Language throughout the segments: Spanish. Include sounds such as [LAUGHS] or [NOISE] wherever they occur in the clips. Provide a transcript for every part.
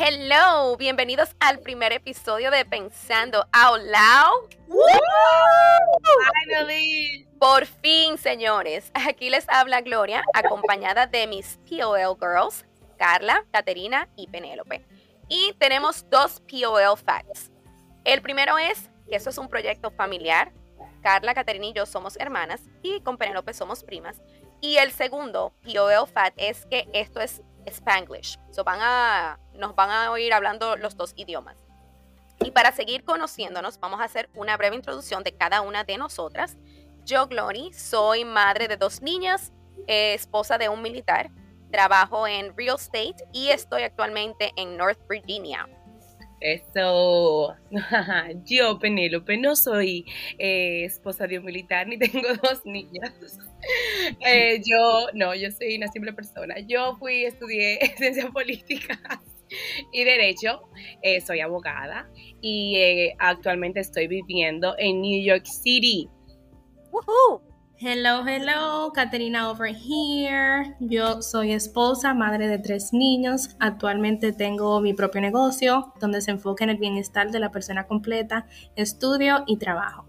Hello, bienvenidos al primer episodio de Pensando Out Loud. Finally. Por fin, señores. Aquí les habla Gloria, acompañada de mis POL Girls, Carla, Caterina y Penélope. Y tenemos dos POL Facts. El primero es que esto es un proyecto familiar. Carla, Caterina y yo somos hermanas y con Penélope somos primas. Y el segundo POL Fact es que esto es Spanglish. So van a, nos van a oír hablando los dos idiomas. Y para seguir conociéndonos, vamos a hacer una breve introducción de cada una de nosotras. Yo, Glory, soy madre de dos niñas, eh, esposa de un militar, trabajo en real estate y estoy actualmente en North Virginia. Eso, [LAUGHS] yo Penélope no soy eh, esposa de un militar ni [LAUGHS] tengo dos niñas. [LAUGHS] Eh, yo, no, yo soy una simple persona. Yo fui, estudié ciencias políticas y derecho, eh, soy abogada y actualmente estoy viviendo en New York City. ¡Woohoo! Hello, hello, Caterina over here. Yo soy esposa, madre de tres niños. Actualmente tengo mi propio negocio donde se enfoca en el bienestar de la persona completa, estudio y trabajo.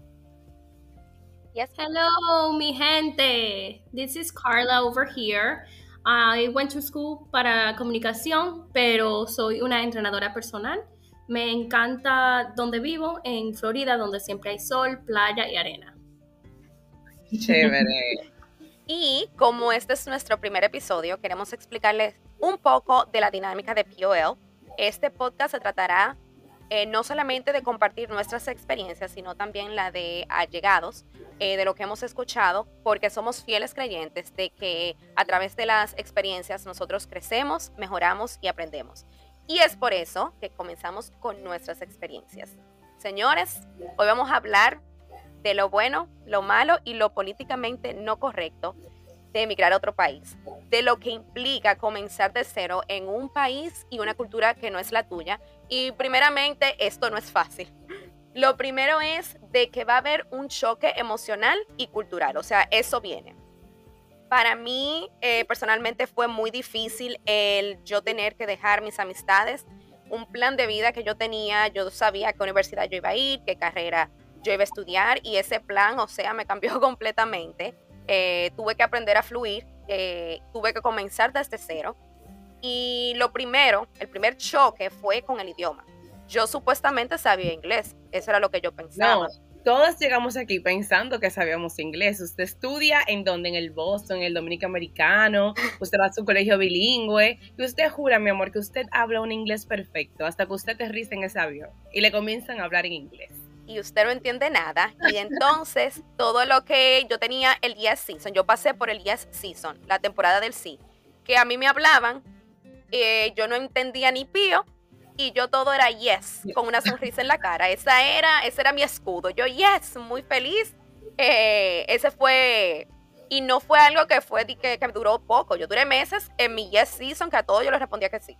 Yes. Hello, mi gente. This is Carla over here. I went to school para comunicación, pero soy una entrenadora personal. Me encanta donde vivo, en Florida, donde siempre hay sol, playa y arena. Chévere. Y como este es nuestro primer episodio, queremos explicarles un poco de la dinámica de POL. Este podcast se tratará eh, no solamente de compartir nuestras experiencias, sino también la de allegados, eh, de lo que hemos escuchado, porque somos fieles creyentes de que a través de las experiencias nosotros crecemos, mejoramos y aprendemos. Y es por eso que comenzamos con nuestras experiencias. Señores, hoy vamos a hablar de lo bueno, lo malo y lo políticamente no correcto de emigrar a otro país, de lo que implica comenzar de cero en un país y una cultura que no es la tuya. Y primeramente, esto no es fácil. Lo primero es de que va a haber un choque emocional y cultural, o sea, eso viene. Para mí, eh, personalmente, fue muy difícil el yo tener que dejar mis amistades, un plan de vida que yo tenía, yo sabía a qué universidad yo iba a ir, qué carrera yo iba a estudiar y ese plan, o sea, me cambió [LAUGHS] completamente. Eh, tuve que aprender a fluir, eh, tuve que comenzar desde cero. Y lo primero, el primer choque fue con el idioma. Yo supuestamente sabía inglés, eso era lo que yo pensaba. No, todos llegamos aquí pensando que sabíamos inglés. Usted estudia en donde, en el Boston, en el Dominico Americano, [LAUGHS] usted va a su colegio bilingüe y usted jura, mi amor, que usted habla un inglés perfecto hasta que usted aterriza en ese avión y le comienzan a hablar en inglés y usted no entiende nada. Y entonces todo lo que yo tenía el Yes Season, yo pasé por el Yes Season, la temporada del sí, que a mí me hablaban, eh, yo no entendía ni pío y yo todo era yes, con una sonrisa en la cara. Esa era, ese era mi escudo. Yo yes, muy feliz. Eh, ese fue y no fue algo que fue que, que duró poco. Yo duré meses en mi yes season que a todos yo les respondía que sí.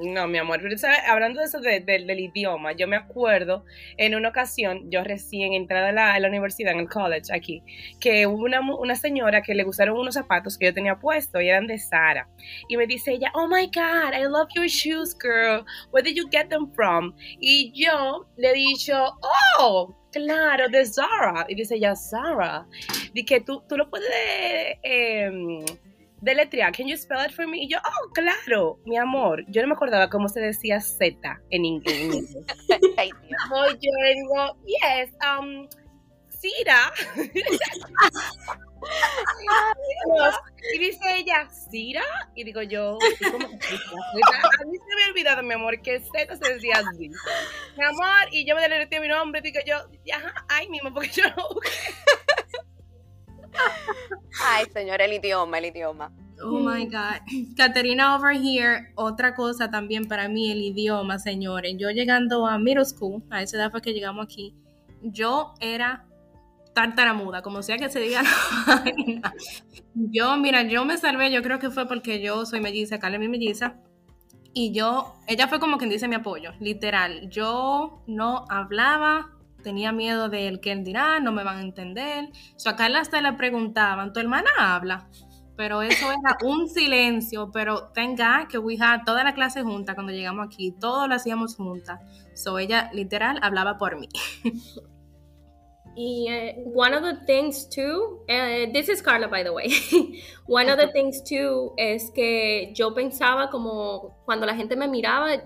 No, mi amor, pero hablando de eso del idioma, yo me acuerdo en una ocasión, yo recién entrada a la, universidad, en el college aquí, que hubo una, una, señora que le gustaron unos zapatos que yo tenía puestos y eran de Sara. Y me dice ella, oh my God, I love your shoes, girl. Where did you get them from? Y yo le he dicho, oh, claro, de Zara. Y dice ella, Zara. Dije, tú, tú lo puedes... Eh, deletrear, can you spell it for me? Y yo, oh, claro, mi amor. Yo no me acordaba cómo se decía Z en inglés. [LAUGHS] Ay, yo le digo, yes, um, Cira. y dice ella, ¿Cira? Y digo yo, ¿cómo? a mí se me ha olvidado, mi amor, que Z se decía así. Mi amor, y yo me deletreo mi nombre, digo yo, ajá, ay mismo, porque yo no Ay, señor, el idioma, el idioma. Oh my God. Caterina over here, otra cosa también para mí, el idioma, señores. Yo llegando a middle school, a esa edad fue que llegamos aquí, yo era tartaramuda, como sea que se diga. [LAUGHS] yo, mira, yo me salvé, yo creo que fue porque yo soy melliza, Carla mi melliza. Y yo, ella fue como quien dice mi apoyo, literal. Yo no hablaba tenía miedo del que él dirá, no me van a entender. O sea, a Carla hasta le preguntaban, ¿tu hermana habla? pero eso era [LAUGHS] un silencio, pero tenga que we had toda la clase junta cuando llegamos aquí, todo lo hacíamos juntas. So ella literal hablaba por mí. [LAUGHS] Y uh, one of the things too, uh, this is Carla by the way, [LAUGHS] one of the things too es que yo pensaba como cuando la gente me miraba,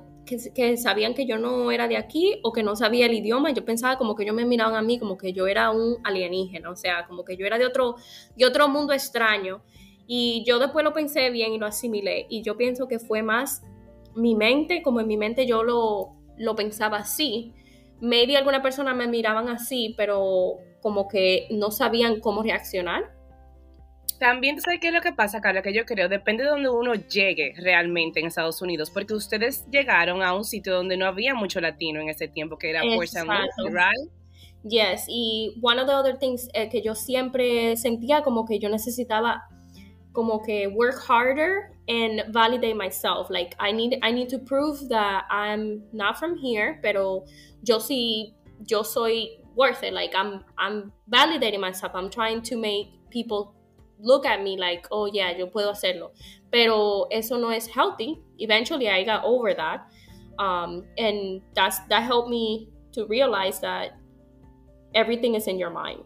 que, sabían que yo no era de aquí o que no sabía el idioma, yo pensaba como que ellos me miraban a mí como que yo era un alienígena, o sea, como que yo era de otro, de otro mundo extraño. Y yo después lo pensé bien y lo asimilé. Y yo pienso que fue más mi mente, como en mi mente yo lo, lo pensaba así. Maybe alguna persona me miraban así, pero como que no sabían cómo reaccionar. También, ¿sabes qué es lo que pasa, Carla? Que yo creo, depende de donde uno llegue realmente en Estados Unidos, porque ustedes llegaron a un sitio donde no había mucho latino en ese tiempo, que era St. right? Yes, y one of the other things eh, que yo siempre sentía como que yo necesitaba como que work harder and validate myself. Like I need I need to prove that I'm not from here, pero yo sí yo soy worth it. Like I'm I'm validating myself. I'm trying to make people look at me like, oh yeah, yo puedo hacerlo. Pero eso no es healthy. Eventually I got over that. Um, and that's that helped me to realize that everything is in your mind.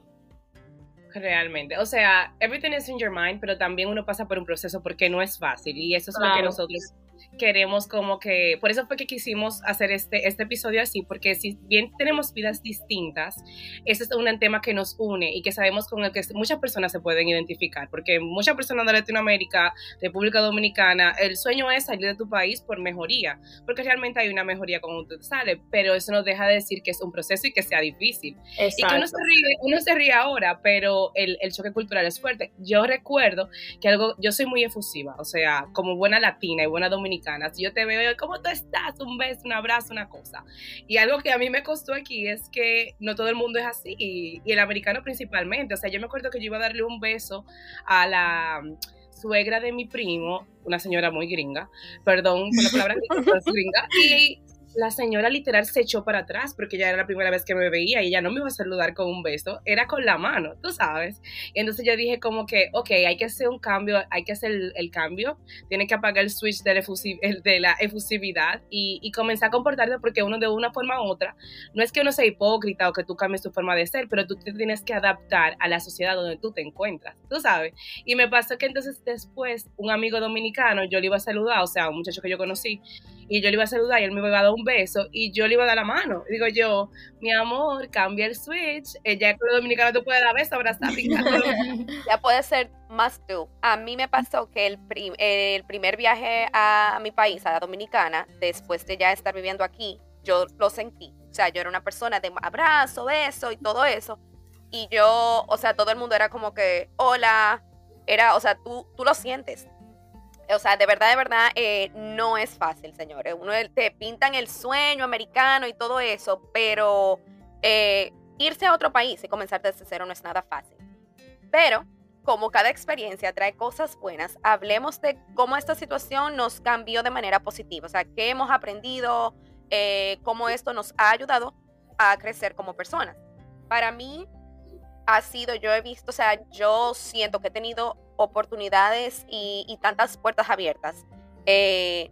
Realmente, o sea, everything is in your mind, pero también uno pasa por un proceso porque no es fácil y eso es lo que nosotros queremos como que, por eso fue que quisimos hacer este, este episodio así, porque si bien tenemos vidas distintas, ese es un tema que nos une y que sabemos con el que muchas personas se pueden identificar, porque muchas personas de Latinoamérica, República Dominicana, el sueño es salir de tu país por mejoría, porque realmente hay una mejoría cuando tú sales, pero eso no deja de decir que es un proceso y que sea difícil. Y que uno se ríe, uno se ríe ahora, pero el, el choque cultural es fuerte. Yo recuerdo que algo, yo soy muy efusiva, o sea, como buena latina y buena dominicana, yo te veo, ¿cómo tú estás? Un beso, un abrazo, una cosa. Y algo que a mí me costó aquí es que no todo el mundo es así, y, el americano principalmente. O sea, yo me acuerdo que yo iba a darle un beso a la suegra de mi primo, una señora muy gringa, perdón por la palabra gringa, y la señora literal se echó para atrás porque ya era la primera vez que me veía y ella no me iba a saludar con un beso, era con la mano, tú sabes. Entonces yo dije como que, ok, hay que hacer un cambio, hay que hacer el, cambio, tiene que apagar el switch de la, de la efusividad y, y, comenzar a comportarte porque uno de una forma u otra, no es que uno sea hipócrita o que tú cambies tu forma de ser, pero tú te tienes que adaptar a la sociedad donde tú te encuentras, tú sabes. Y me pasó que entonces después un amigo dominicano, yo le iba a saludar, o sea, un muchacho que yo conocí, y yo le iba a saludar y él me iba a dar un beso y yo le iba a dar la mano. digo yo, mi amor, cambia el switch, ella es dominicana, tú puedes dar beso, abrazar, [LAUGHS] Ya puede ser más tú. A mí me pasó que el, el primer viaje a mi país, a la dominicana, después de ya estar viviendo aquí, yo lo sentí. O sea, yo era una persona de abrazo, beso y todo eso. Y yo, o sea, todo el mundo era como que, hola, era, o sea, tú, tú lo sientes o sea, de verdad, de verdad, eh, no es fácil, señores. Uno te pintan el sueño americano y todo eso, pero eh, irse a otro país y comenzar desde cero no es nada fácil. Pero, como cada experiencia trae cosas buenas, hablemos de cómo esta situación nos cambió de manera positiva. O sea, qué hemos aprendido, eh, cómo esto nos ha ayudado a crecer como personas. Para mí, ha sido, yo he visto, o sea, yo siento que he tenido oportunidades y, tantas puertas abiertas. Eh,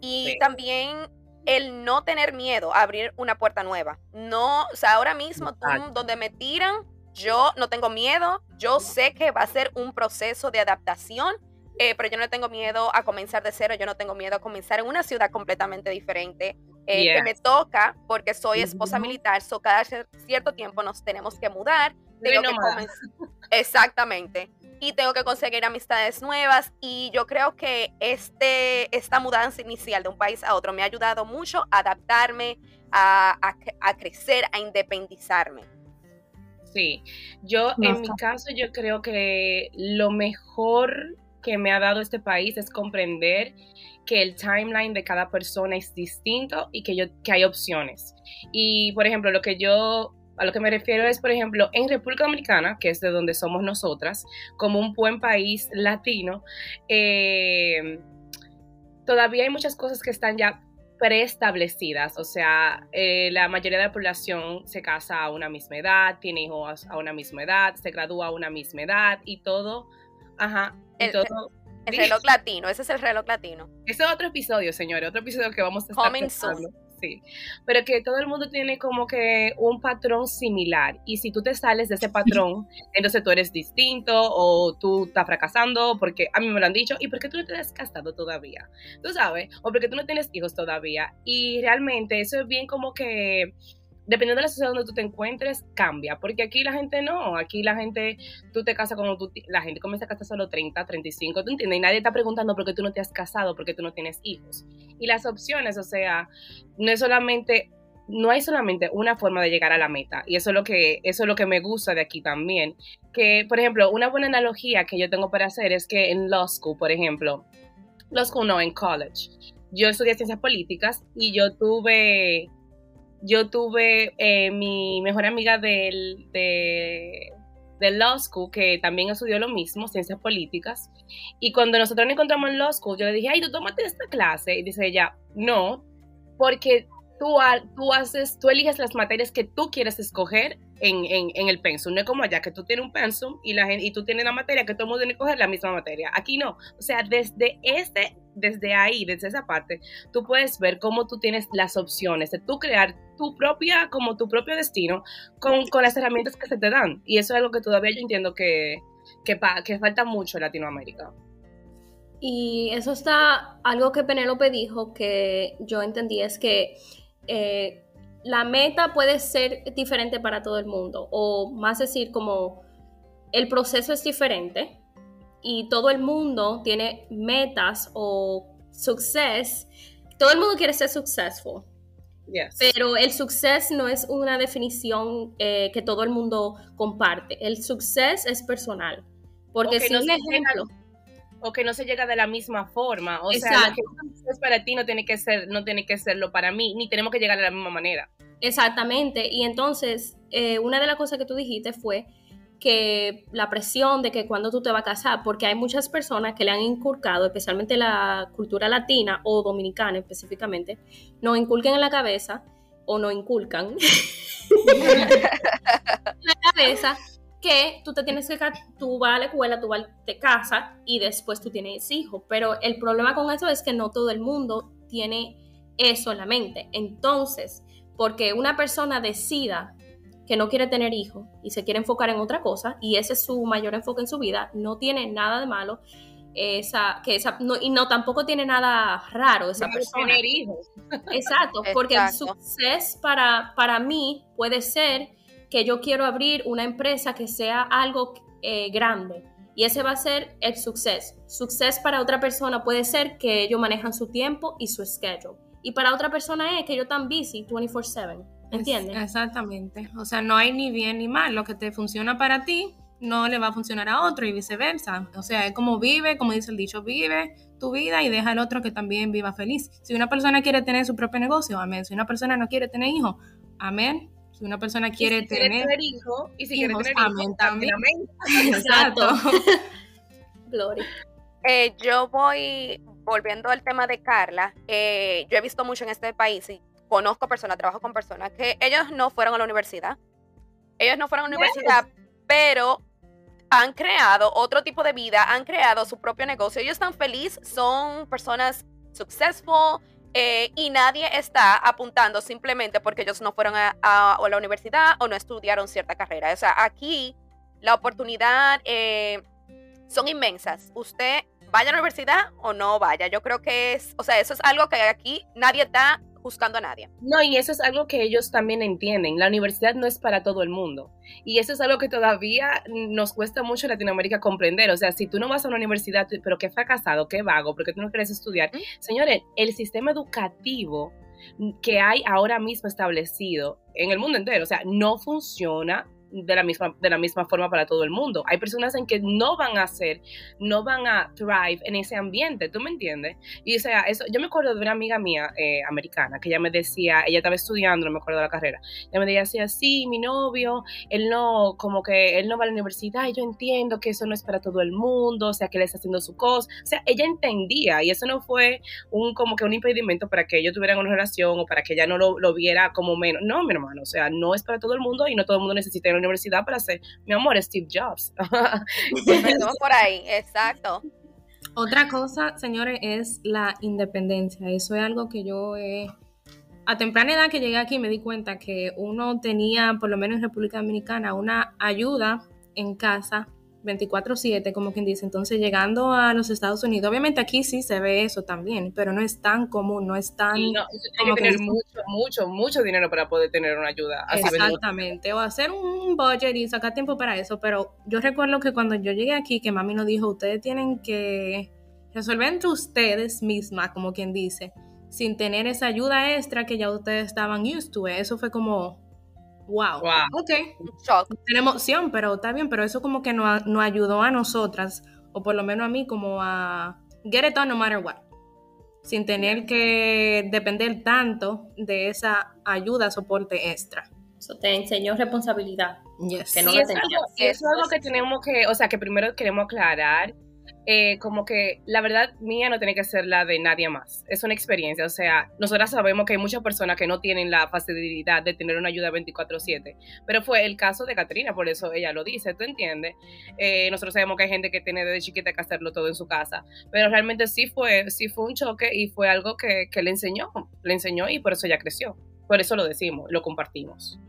y también el no tener miedo a abrir una puerta nueva. No, o sea, ahora mismo donde me tiran, yo no tengo miedo, yo sé que va a ser un proceso de adaptación, eh, pero yo no tengo miedo a comenzar de cero, yo no tengo miedo a comenzar en una ciudad completamente diferente, eh, que me toca porque soy esposa militar, so cada cierto tiempo nos tenemos que mudar. Tengo que Exactamente. Y tengo que conseguir amistades nuevas y yo creo que este, esta mudanza inicial de un país a otro me ha ayudado mucho a adaptarme, a, a, crecer, a independizarme. Sí, yo en mi caso yo creo que lo mejor que me ha dado este país es comprender que el timeline de cada persona es distinto y que, yo, que hay opciones. Y, por ejemplo, lo que yo a lo que me refiero es, por ejemplo, en República Dominicana, que es de donde somos nosotras, como un buen país latino, eh, todavía hay muchas cosas que están ya preestablecidas, o sea, eh, la mayoría de la población se casa a una misma edad, tiene hijos a una misma edad, se gradúa a una misma edad y todo Ajá. El, reloj latino, ese es el reloj latino. Ese es otro episodio, señores, otro episodio que vamos a estar Coming Sí, pero que todo el mundo tiene como que un patrón similar. Y si tú te sales de ese patrón, entonces tú eres distinto o tú estás fracasando porque a mí me lo han dicho. Y por qué tú no te has casado todavía, tú sabes, o porque tú no tienes hijos todavía y realmente eso es bien como que dependiendo de la sociedad donde tú te encuentres, cambia. Porque aquí la gente no. Aquí la gente, tú te casas cuando tú, la gente comienza a casar solo 30, 35, ¿tú entiendes? Y nadie está preguntando por qué tú no te has casado, por qué tú no tienes hijos. Y las opciones, o sea, no es solamente, no hay solamente una forma de llegar a la meta. Y eso es lo que, eso es lo que me gusta de aquí también. Que, por ejemplo, una buena analogía que yo tengo para hacer es que en law school, por ejemplo, law school no, en college, yo estudié ciencias políticas y yo tuve yo tuve eh, mi mejor amiga del, de, Law School, que también estudió lo mismo, ciencias políticas. Y cuando nosotros nos encontramos en Law School, yo le dije, ay, tú tómate esta clase. Y dice ella, no, porque tú, haces, tú eliges las materias que tú quieres escoger en, en, el pensum. No es como allá, que tú tienes un pensum y, la y tú tienes la materia que todo el mundo tiene que coger la misma materia. Aquí no. O sea, desde, este, desde ahí, desde esa parte, tú puedes ver cómo tú tienes las opciones de tú crear tu propia, como tu propio destino con, con las herramientas que se te dan. Y eso es algo que todavía yo entiendo que, que, que falta mucho en Latinoamérica. Y eso está, algo que Penélope dijo que yo entendí es que eh, la meta puede ser diferente para todo el mundo, o más decir como el proceso es diferente y todo el mundo tiene metas o success. Todo el mundo quiere ser successful. Pero el success no es una definición eh, que todo el mundo comparte. El success es personal. Porque si un ejemplo o que no se llega de la misma forma. O sea, lo que es para ti no tiene que ser, no tiene que serlo para mí, ni tenemos que llegar de la misma manera. Exactamente. Y entonces, eh, una de las cosas que tú dijiste fue que la presión de que cuando tú te vas a casar, porque hay muchas personas que le han inculcado, especialmente la cultura latina o dominicana específicamente, nos inculquen en la cabeza o no inculcan [LAUGHS] en la cabeza que tú te tienes que, tú vas a la escuela, tú vas, te casas y después tú tienes hijos. Pero el problema con eso es que no todo el mundo tiene eso en la mente. Entonces, porque una persona decida que no quiere tener hijos y se quiere enfocar en otra cosa y ese es su mayor enfoque en su vida, no tiene nada de malo esa que esa no, y no tampoco tiene nada raro esa persona. tener hijos. Exacto, porque el suceso para para mí puede ser que yo quiero abrir una empresa que sea algo eh, grande. Y ese va a ser el suceso. Suceso para otra persona puede ser que ellos manejan su tiempo y su schedule. Y para otra persona es que ellos están busy 24/7. ¿Entiendes? exactamente. O sea, no hay ni bien ni mal. Lo que te funciona para ti no le va a funcionar a otro y viceversa. O sea, es como vive, como dice el dicho, vive tu vida y deja al otro que también viva feliz. Si una persona quiere tener su propio negocio, amén. Si una persona no quiere tener hijos, amén. Si una persona quiere, tener, hijos y si quiere tener hijos, también. [LAUGHS] Exacto. [LAUGHS] Gloria. Eh, yo voy, volviendo al tema de Carla, eh, yo he visto mucho en este país y conozco personas, trabajo con personas que ellos no fueron a la universidad. Ellos no fueron a la universidad, pero han creado otro tipo de vida, han creado su propio negocio. Ellos están felices, son personas successful, eh, y nadie está apuntando simplemente porque ellos no fueron a, la universidad o no estudiaron cierta carrera. O sea, aquí la oportunidad eh, son inmensas. Usted vaya a la universidad o no vaya. Yo creo que es, o sea, eso es algo que aquí nadie está buscando a nadie. No, y eso es algo que ellos también entienden. La universidad no es para todo el mundo. Y eso es algo que todavía nos cuesta mucho en Latinoamérica comprender. O sea, si tú no vas a una universidad, pero qué fracasado, qué vago, porque tú no quieres estudiar. Señores, el sistema educativo que hay ahora mismo establecido en el mundo entero, o sea, no funciona de la misma, de la misma forma para todo el mundo. Hay personas en que no van a ser, no van a thrive en ese ambiente, ¿tú me entiendes? Y o sea, eso, yo me acuerdo de una amiga mía eh, americana que ella me decía, ella estaba estudiando, no me acuerdo de la carrera, ella me decía, sí, mi novio, él no, como que él no va a la universidad y yo entiendo que eso no es para todo el mundo, o sea, que él está haciendo su cosa, o sea, ella entendía y eso no fue un como que un impedimento para que ellos tuvieran una relación o para que ella no lo, lo viera como menos, no, mi hermano, o sea, no es para todo el mundo y no todo el mundo necesita una universidad para ser, mi amor, Steve Jobs. Empezamos por ahí, exacto. Otra cosa, señores, es la independencia. Eso es algo que yo a temprana edad que llegué aquí me di cuenta que uno tenía, por lo menos en República Dominicana, una ayuda en casa 24/7, como quien dice. Entonces, llegando a los Estados Unidos, obviamente aquí sí se ve eso también, pero no es tan común, no es tan... no, que tener mucho, mucho, mucho dinero para poder tener una ayuda. Así Exactamente, o hacer un budget y sacar tiempo para eso, pero yo recuerdo que cuando yo llegué aquí, que mami nos dijo, ustedes tienen que resolver entre ustedes mismas, como quien dice, sin tener esa ayuda extra que ya ustedes estaban used to. Eso fue como, Wow. Ok. Shock. Tenemos opción, pero está bien, pero eso como que nos, ayudó a nosotras, o por lo menos a mí, como a get it done no matter what. Sin tener que depender tanto de esa ayuda, soporte extra. Eso te enseñó responsabilidad. Yes. Que no sí, eso es algo que tenemos que, o sea, que primero queremos aclarar eh, como que la verdad mía no tiene que ser la de nadie más. Es una experiencia, o sea, nosotras sabemos que hay muchas personas que no tienen la facilidad de tener una ayuda 24/7, pero fue el caso de Catrina, por eso ella lo dice, ¿tú entiendes? Eh, nosotros sabemos que hay gente que tiene desde chiquita que hacerlo todo en su casa, pero realmente sí fue, sí fue un choque y fue algo que, que le enseñó, le enseñó y por eso ella creció. Por eso lo decimos, lo compartimos.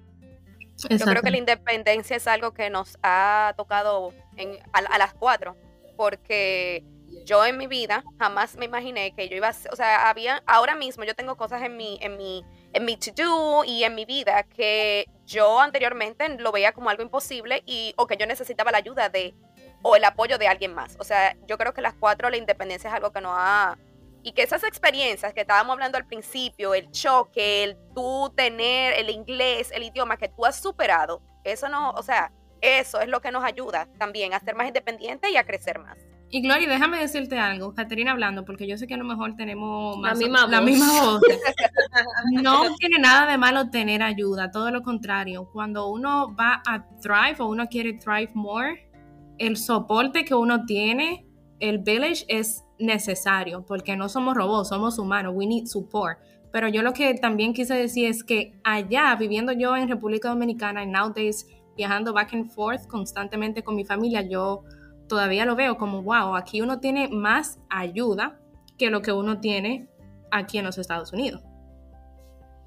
Yo creo que la independencia es algo que nos ha tocado en, a las cuatro porque yo en mi vida jamás me imaginé que yo iba a, o sea, había, ahora mismo yo tengo cosas en mi, en mi, en mi to-do y en mi vida que yo anteriormente lo veía como algo imposible y, o que yo necesitaba la ayuda de, o el apoyo de alguien más. O sea, yo creo que las cuatro, la independencia es algo que no ha, y que esas experiencias que estábamos hablando al principio, el choque, el tú tener el inglés, el idioma que tú has superado, eso no, o sea, eso es lo que nos ayuda también a ser más independientes y a crecer más. Y Gloria, déjame decirte algo, Caterina hablando, porque yo sé que a lo mejor tenemos la misma la Misma voz. [LAUGHS] no tiene nada de malo tener ayuda, todo lo contrario. Cuando uno va a thrive o uno quiere thrive more, el soporte que uno tiene, el village es necesario, porque no somos robots, somos humanos, we need support. Pero yo lo que también quise decir es que allá, viviendo yo en República Dominicana, en nowadays viajando back and forth constantemente con mi familia, yo todavía lo veo como, wow, aquí uno tiene más ayuda que lo que uno tiene aquí en los Estados Unidos.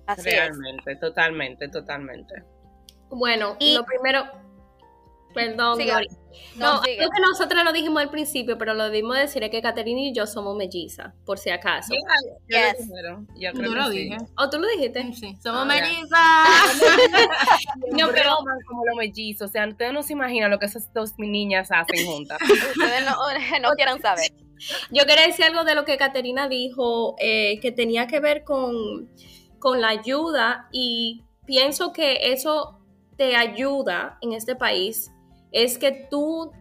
Así Realmente, totalmente, totalmente. Bueno, y lo primero, Perdón, No, creo que nosotros lo dijimos al principio, pero lo debimos decir es que Caterina y yo somos mellizas, por si acaso. yo ¿Tú lo dije? ¿O tú lo dijiste? Sí, somos mellizas. [LAUGHS] no, pero como los mellizos. O sea, ustedes no se imaginan lo que esas dos niñas hacen juntas. [LAUGHS] ustedes no, [LAUGHS] quieran saber. Yo quería decir algo de lo que Caterina dijo, eh, que tenía que ver con, con la ayuda y pienso que eso te ayuda en este país es que tú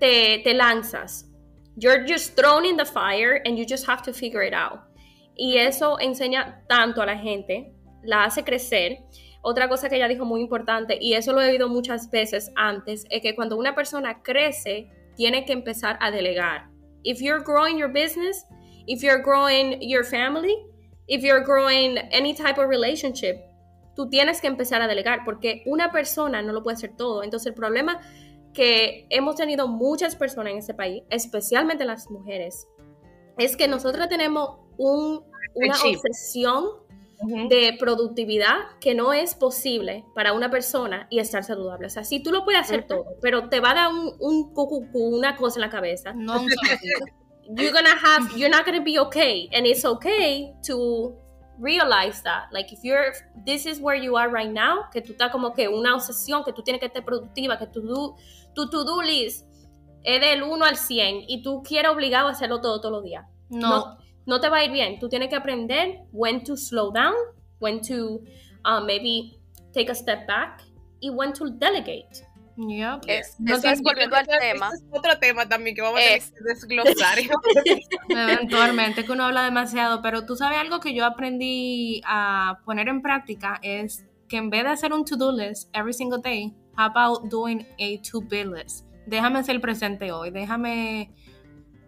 te, te lanzas. You're just thrown in the fire and you just have to figure it out. Y eso enseña tanto a la gente, la hace crecer. Otra cosa que ella dijo muy importante, y eso lo he oído muchas veces antes, es que cuando una persona crece, tiene que empezar a delegar. If you're growing your business, if you're growing your family, if you're growing any type of relationship, tú tienes que empezar a delegar porque una persona no lo puede hacer todo. Entonces el problema que hemos tenido muchas personas en este país, especialmente las mujeres, es que nosotros tenemos una obsesión de productividad que no es posible para una persona y estar saludable. O sea, si tú lo puedes hacer todo, pero te va a dar un, un una cosa en la cabeza. No, [LAUGHS] you're gonna have, you're not gonna be okay, and it's okay to realize that. Like, if you're, this is where you are right now, que tú estás como que una obsesión, que tú tienes que estar productiva, que tu, tu to-do list es del 1 al 100 y tú quieres obligado a hacerlo todo, todos los días. No. no. te va a ir bien. Tú tienes que aprender when to slow down, when to uh, maybe take a step back y when to delegate. Yep. Es, eso es volviendo al tema. es otro tema también que vamos a desglosar. [LAUGHS] Eventualmente, que uno habla demasiado, pero tú sabes algo que yo aprendí a poner en práctica es que en vez de hacer un to-do list every single day, how about doing a to-be list? Déjame ser presente hoy, déjame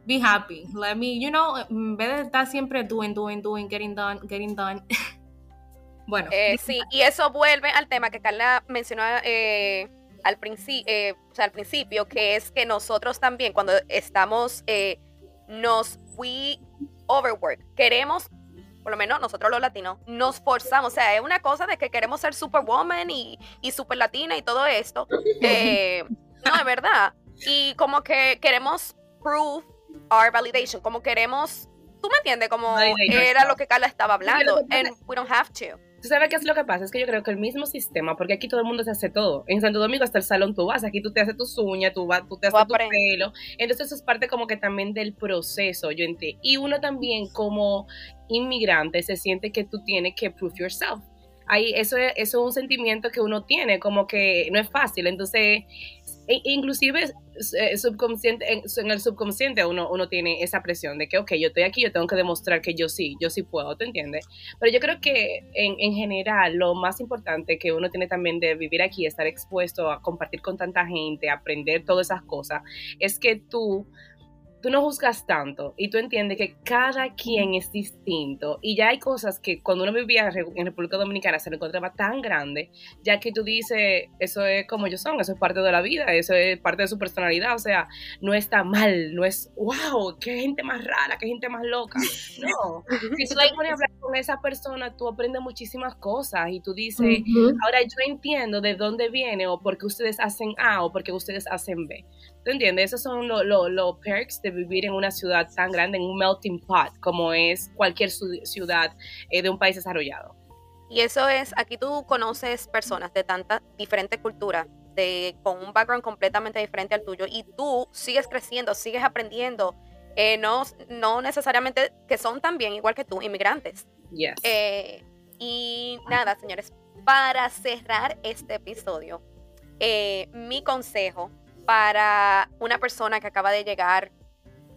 be happy, let me, you know, en vez de estar siempre doing, doing, doing, getting done, getting done. [LAUGHS] Bueno. Eh, sí, y eso vuelve al tema que Carla mencionó eh, al, eh, al principio, que es que nosotros también, cuando estamos, nos we overwork, queremos, por lo menos nosotros los latinos, nos forzamos, o sea, es una cosa de que queremos ser superwoman y, y super latina y todo esto. [LAUGHS] no, es verdad. Y como que queremos prove our validation, como queremos tú me entiendes, como era lo que Carla estaba hablando, and we don't have to. ¿Tú sabes qué es lo que pasa? Es que yo creo que el mismo sistema, porque aquí todo el mundo se hace todo. En Santo Domingo hasta el salón tú vas, aquí tú te haces tus uñas, tú, vas, tú te haces tu pelo. Entonces eso es parte como que también del proceso, yo entiendo. Y uno también como inmigrante se siente que tú tienes que prove yourself. Ahí, eso, eso es un sentimiento que uno tiene, como que no es fácil. Entonces, e, inclusive eh, subconsciente, en, el subconsciente uno, uno tiene esa presión de que, ok, yo estoy aquí, yo tengo que demostrar que yo sí, yo sí puedo, ¿te entiendes? Pero yo creo que en, en general lo más importante que uno tiene también de vivir aquí, estar expuesto a compartir con tanta gente, aprender todas esas cosas, es que tú tú no juzgas tanto y tú entiendes que cada quien es distinto y ya hay cosas que cuando uno vivía en República Dominicana se lo encontraba tan grande, ya que tú dices, eso es como ellos son, eso es parte de la vida, eso es parte de su personalidad, o sea, no está mal, no es, wow, qué gente más rara, qué gente más loca. [LAUGHS] No, si tú te pones a hablar con esa persona, tú aprendes muchísimas cosas y tú dices, ahora yo entiendo de dónde viene o por qué ustedes hacen A o por qué ustedes hacen B. ¿Tú entiendes? Esos son los perks de vivir en una ciudad tan grande, en un melting pot, como es cualquier ciudad eh, de un país desarrollado. Y eso es, aquí tú conoces personas de tanta diferente cultura, de, con un background completamente diferente al tuyo, y tú sigues creciendo, sigues aprendiendo, eh, no, no necesariamente que son también, igual que tú, inmigrantes. Yes. Eh, y nada, señores, para cerrar este episodio, mi consejo para una persona que acaba de llegar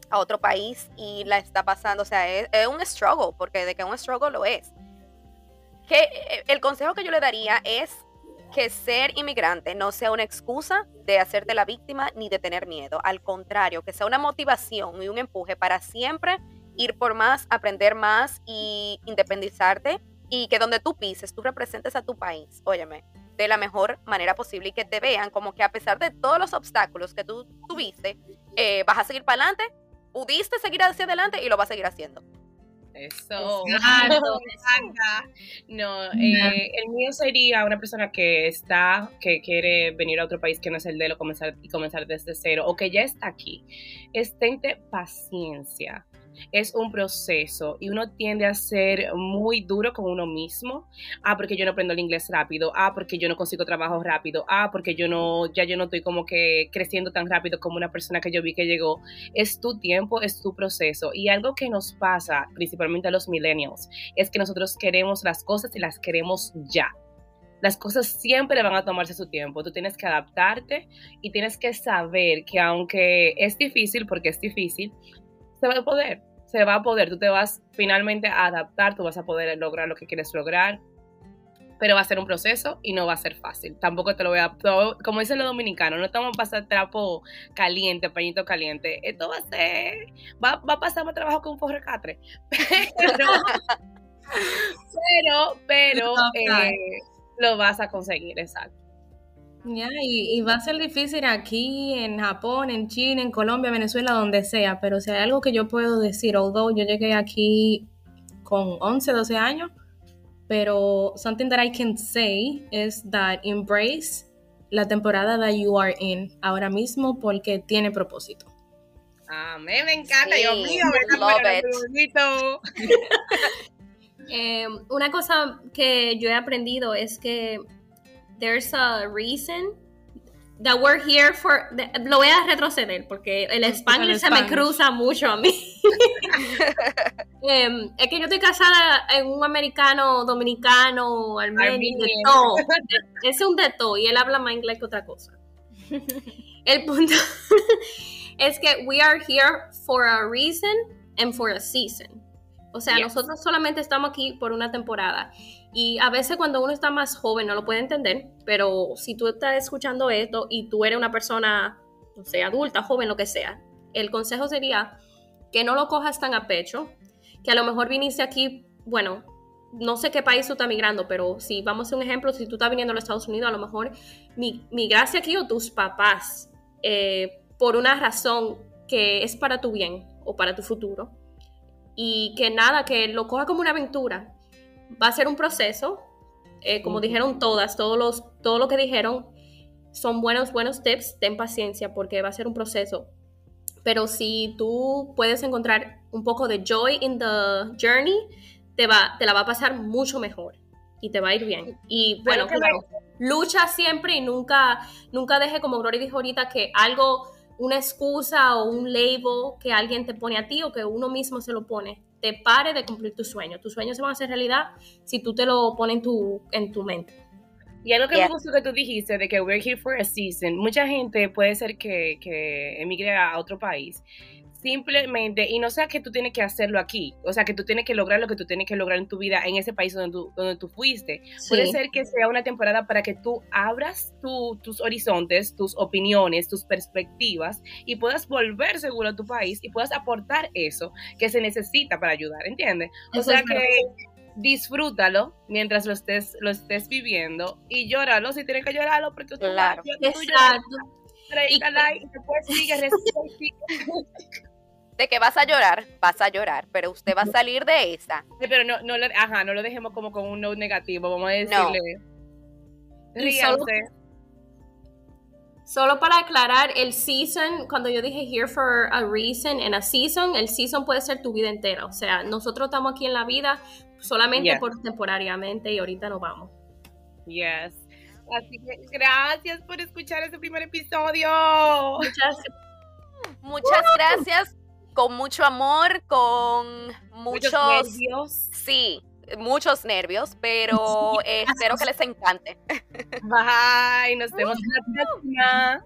a otro país y la está pasando, o sea, es, un struggle, porque de que un struggle lo es. Que eh, el consejo que yo le daría es que ser inmigrante no sea una excusa de hacerte la víctima ni de tener miedo. Al contrario, que sea una motivación y un empuje para siempre ir por más, aprender más y independizarte y que donde tú pises, tú representes a tu país. Óyeme, de la mejor manera posible y que te vean como que a pesar de todos los obstáculos que tú tuviste, eh, vas a seguir para adelante, pudiste seguir hacia adelante y lo vas a seguir haciendo. Eso. no, eh, el mío sería una persona que está, que quiere venir a otro país que no es el de él comenzar, y comenzar desde cero, o que ya está aquí. Estente paciencia es un proceso y uno tiende a ser muy duro con uno mismo. Ah, porque yo no aprendo el inglés rápido. Ah, porque yo no consigo trabajo rápido. Ah, porque yo no, ya yo no estoy como que creciendo tan rápido como una persona que yo vi que llegó. Es tu tiempo, es tu proceso. Y algo que nos pasa, principalmente a los millennials, es que nosotros queremos las cosas y las queremos ya las cosas siempre van a tomarse su tiempo. Tú tienes que adaptarte y tienes que saber que aunque es difícil, porque es difícil, se va a poder se va a poder, tú te vas finalmente a adaptar, tú vas a poder lograr lo que quieres lograr, pero va a ser un proceso y no va a ser fácil. Tampoco te lo voy a, como dicen los dominicanos, no estamos a pasar trapo caliente, pañito caliente. Esto va a ser, va, a pasar más trabajo que un forrecatre. [LAUGHS] Pero, pero, eh, lo vas a conseguir, exacto. Ya, y, va a ser difícil aquí, en Japón, en China, en Colombia, Venezuela, donde sea, pero si hay algo que yo puedo decir, although yo llegué aquí con 11, 12 años, pero something that I can say is that embrace la temporada that you are in ahora mismo porque tiene propósito. Ah, me, me encanta, Dios mío, me bonito. [LAUGHS] [LAUGHS] eh, una cosa que yo he aprendido es que there's a reason that we're here for. lo voy a retroceder porque el español se me cruza mucho a mí. [LAUGHS] Em, es que yo estoy casada en un americano, dominicano, armenio, de todo. Es un de todo y él habla más inglés que otra cosa. El punto [LAUGHS] es que we are here for a reason and for a season. O sea, nosotros solamente estamos aquí por una temporada. Y a veces cuando uno está más joven no lo puede entender, pero si tú estás escuchando esto y tú eres una persona, no sé, adulta, joven, lo que sea, el consejo sería que no lo cojas tan a pecho, que a lo mejor viniste aquí, bueno, no sé qué país tú estás migrando, pero si vamos a un ejemplo, si tú estás viniendo a los Estados Unidos, a lo mejor migraste aquí o tus papás, eh, por una razón que es para tu bien o para tu futuro, y que nada, que lo coja como una aventura. Va a ser un proceso, eh, como dijeron todas, todos los, todo lo que dijeron son buenos, buenos tips, ten paciencia porque va a ser un proceso. Pero si tú puedes encontrar un poco de joy in the journey, te, va, te la va a pasar mucho mejor y te va a ir bien. Y bueno, claro, lucha siempre y nunca, nunca deje, como Gloria dijo ahorita, que algo, una excusa o un label que alguien te pone a ti o que uno mismo se lo pone, te pare de cumplir tu sueño. Tus sueños se van a hacer realidad si tú te lo pones en tu, en tu mente. Y algo que me gustó que tú dijiste de que we're here for a season. Mucha gente puede ser que, que emigre a otro país simplemente, y no sea que tú tienes que hacerlo aquí, o sea, que tú tienes que lograr lo que tú tienes que lograr en tu vida en ese país donde tú, donde tú fuiste. Puede ser que sea una temporada para que tú abras tus horizontes, tus opiniones, tus perspectivas y puedas volver seguro a tu país y puedas aportar eso que se necesita para ayudar, ¿entiendes? O sea que disfrútalo mientras lo estés, lo estés viviendo y llóralo si tienes que llorarlo porque tú, claro. tú, y, después sigue, sigue. [LAUGHS] de que vas a llorar, vas a llorar, pero usted va a salir de esa. pero no, no, lo, ajá, no lo dejemos como con un no negativo, vamos a decirle. No. Solo, para aclarar, el season, cuando yo dije here for a reason, en a season, el season puede ser tu vida entera. O sea, nosotros estamos aquí en la vida solamente por temporariamente y ahorita nos vamos. Yes. Así que gracias por escuchar este primer episodio. Muchas, muchas gracias con mucho amor, con muchos, nervios. Sí, muchos nervios, pero [LAUGHS] espero que les encante. Bye, nos vemos en la próxima.